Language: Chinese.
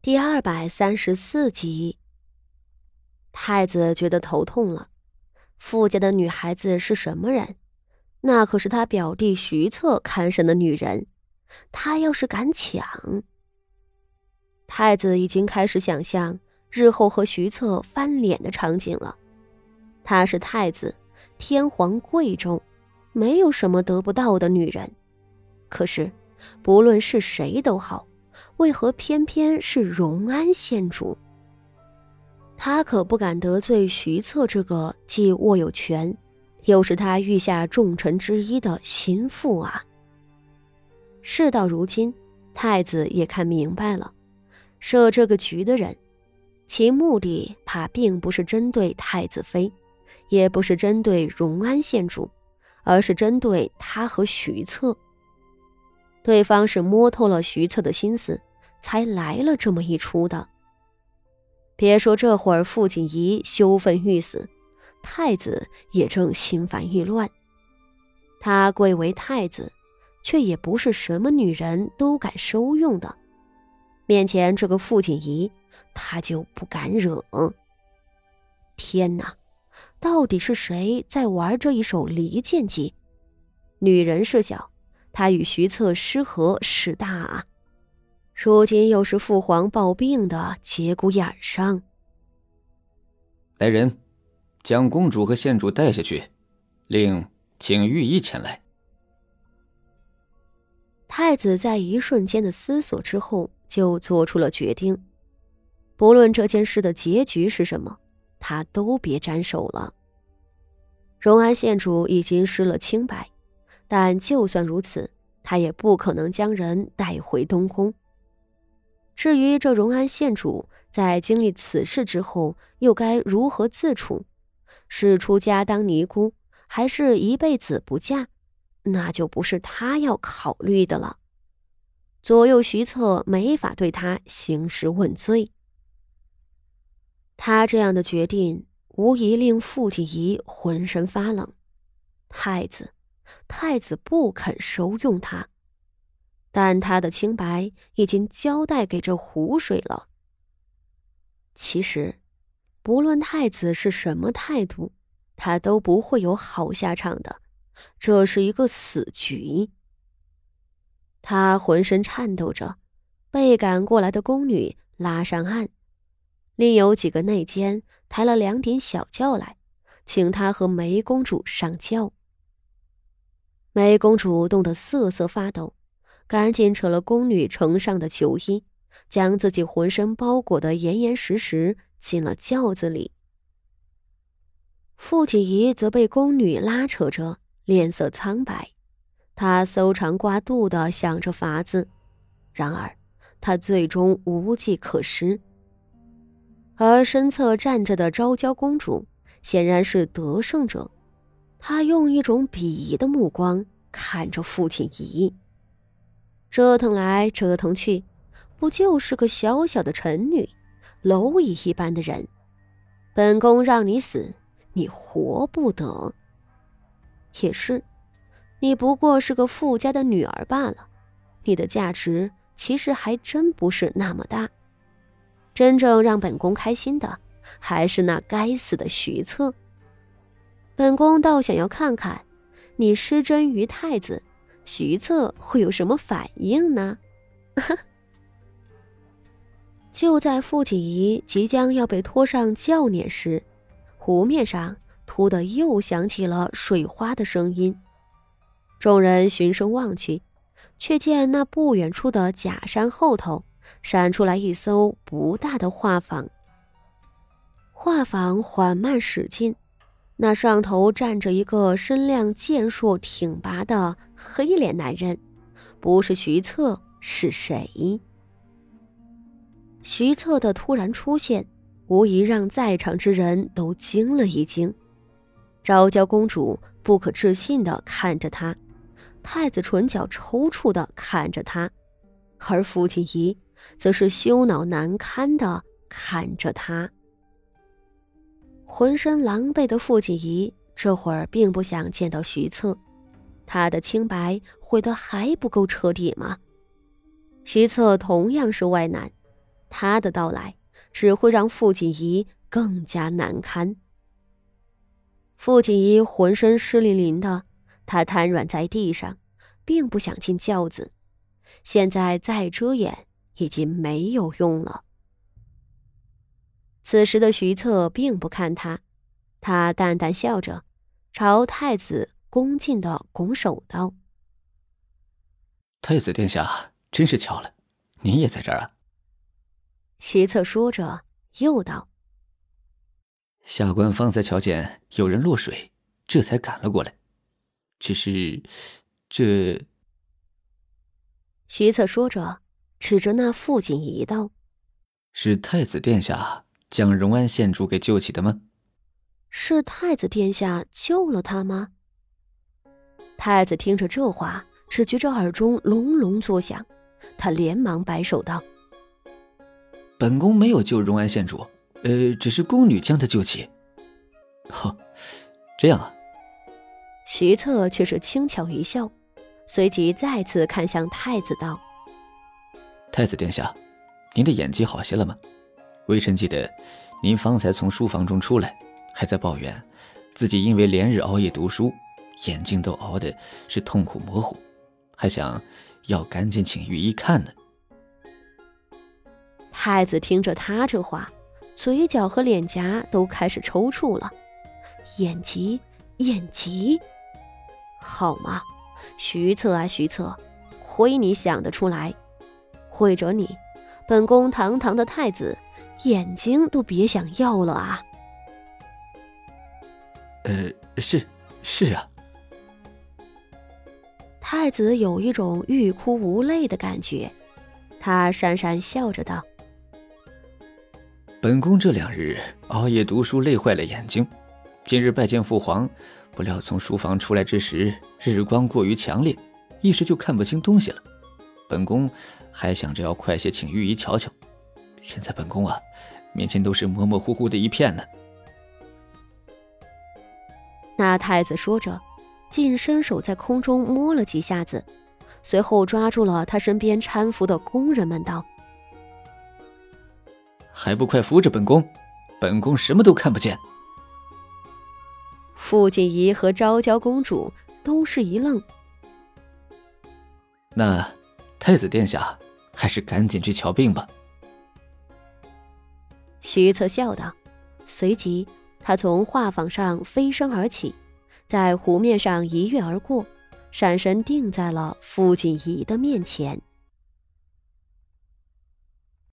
第二百三十四集，太子觉得头痛了。傅家的女孩子是什么人？那可是他表弟徐策看上的女人。他要是敢抢，太子已经开始想象日后和徐策翻脸的场景了。他是太子，天皇贵重，没有什么得不到的女人。可是，不论是谁都好。为何偏偏是荣安县主？他可不敢得罪徐策这个既握有权，又是他御下重臣之一的心腹啊！事到如今，太子也看明白了，设这个局的人，其目的怕并不是针对太子妃，也不是针对荣安县主，而是针对他和徐策。对方是摸透了徐策的心思。才来了这么一出的。别说这会儿傅锦仪羞愤欲死，太子也正心烦意乱。他贵为太子，却也不是什么女人都敢收用的。面前这个傅锦仪，他就不敢惹。天哪，到底是谁在玩这一手离间计？女人是小，他与徐策失和是大啊！如今又是父皇暴病的节骨眼上，来人，将公主和县主带下去，令请御医前来。太子在一瞬间的思索之后，就做出了决定。不论这件事的结局是什么，他都别沾手了。荣安县主已经失了清白，但就算如此，他也不可能将人带回东宫。至于这荣安县主在经历此事之后又该如何自处，是出家当尼姑，还是一辈子不嫁，那就不是他要考虑的了。左右徐策没法对他兴师问罪。他这样的决定无疑令傅锦仪浑身发冷。太子，太子不肯收用他。但他的清白已经交代给这湖水了。其实，不论太子是什么态度，他都不会有好下场的。这是一个死局。他浑身颤抖着，被赶过来的宫女拉上岸，另有几个内监抬了两顶小轿来，请他和梅公主上轿。梅公主冻得瑟瑟发抖。赶紧扯了宫女呈上的囚衣，将自己浑身包裹得严严实实，进了轿子里。傅锦仪则被宫女拉扯着，脸色苍白，他搜肠刮肚的想着法子，然而他最终无计可施。而身侧站着的昭娇公主显然是得胜者，她用一种鄙夷的目光看着傅锦仪。折腾来折腾去，不就是个小小的臣女，蝼蚁一般的人。本宫让你死，你活不得。也是，你不过是个富家的女儿罢了，你的价值其实还真不是那么大。真正让本宫开心的，还是那该死的徐策。本宫倒想要看看，你失贞于太子。徐策会有什么反应呢？就在傅锦仪即将要被拖上轿辇时，湖面上突的又响起了水花的声音。众人循声望去，却见那不远处的假山后头闪出来一艘不大的画舫。画舫缓慢驶近。那上头站着一个身量健硕、挺拔的黑脸男人，不是徐策是谁？徐策的突然出现，无疑让在场之人都惊了一惊。昭娇公主不可置信的看着他，太子唇角抽搐的看着他，而父亲仪则是羞恼难堪的看着他。浑身狼狈的傅锦仪这会儿并不想见到徐策，他的清白毁得还不够彻底吗？徐策同样是外男，他的到来只会让傅锦仪更加难堪。傅锦仪浑身湿淋淋的，他瘫软在地上，并不想进轿子。现在再遮掩已经没有用了。此时的徐策并不看他，他淡淡笑着，朝太子恭敬的拱手道：“太子殿下，真是巧了，您也在这儿啊。”徐策说着，又道。下官方才瞧见有人落水，这才赶了过来。只是，这……徐策说着，指着那傅锦仪道：“是太子殿下将荣安县主给救起的吗？”“是太子殿下救了他吗？”太子听着这话，只觉着耳中隆隆作响，他连忙摆手道：“本宫没有救荣安县主。”呃，只是宫女将他救起。呵，这样啊。徐策却是轻巧一笑，随即再次看向太子道：“太子殿下，您的眼疾好些了吗？微臣记得，您方才从书房中出来，还在抱怨自己因为连日熬夜读书，眼睛都熬的是痛苦模糊，还想要赶紧请御医看呢。”太子听着他这话。嘴角和脸颊都开始抽搐了，眼疾，眼疾，好吗？徐策啊，徐策，亏你想得出来，会着你，本宫堂堂的太子，眼睛都别想要了啊！呃，是，是啊。太子有一种欲哭无泪的感觉，他讪讪笑着道。本宫这两日熬夜读书，累坏了眼睛。今日拜见父皇，不料从书房出来之时，日光过于强烈，一时就看不清东西了。本宫还想着要快些请御医瞧瞧，现在本宫啊，面前都是模模糊糊的一片呢。那太子说着，竟伸手在空中摸了几下子，随后抓住了他身边搀扶的工人们，道。还不快扶着本宫！本宫什么都看不见。傅锦仪和昭娇公主都是一愣。那太子殿下，还是赶紧去瞧病吧。徐策笑道，随即他从画舫上飞身而起，在湖面上一跃而过，闪身定在了傅锦仪的面前。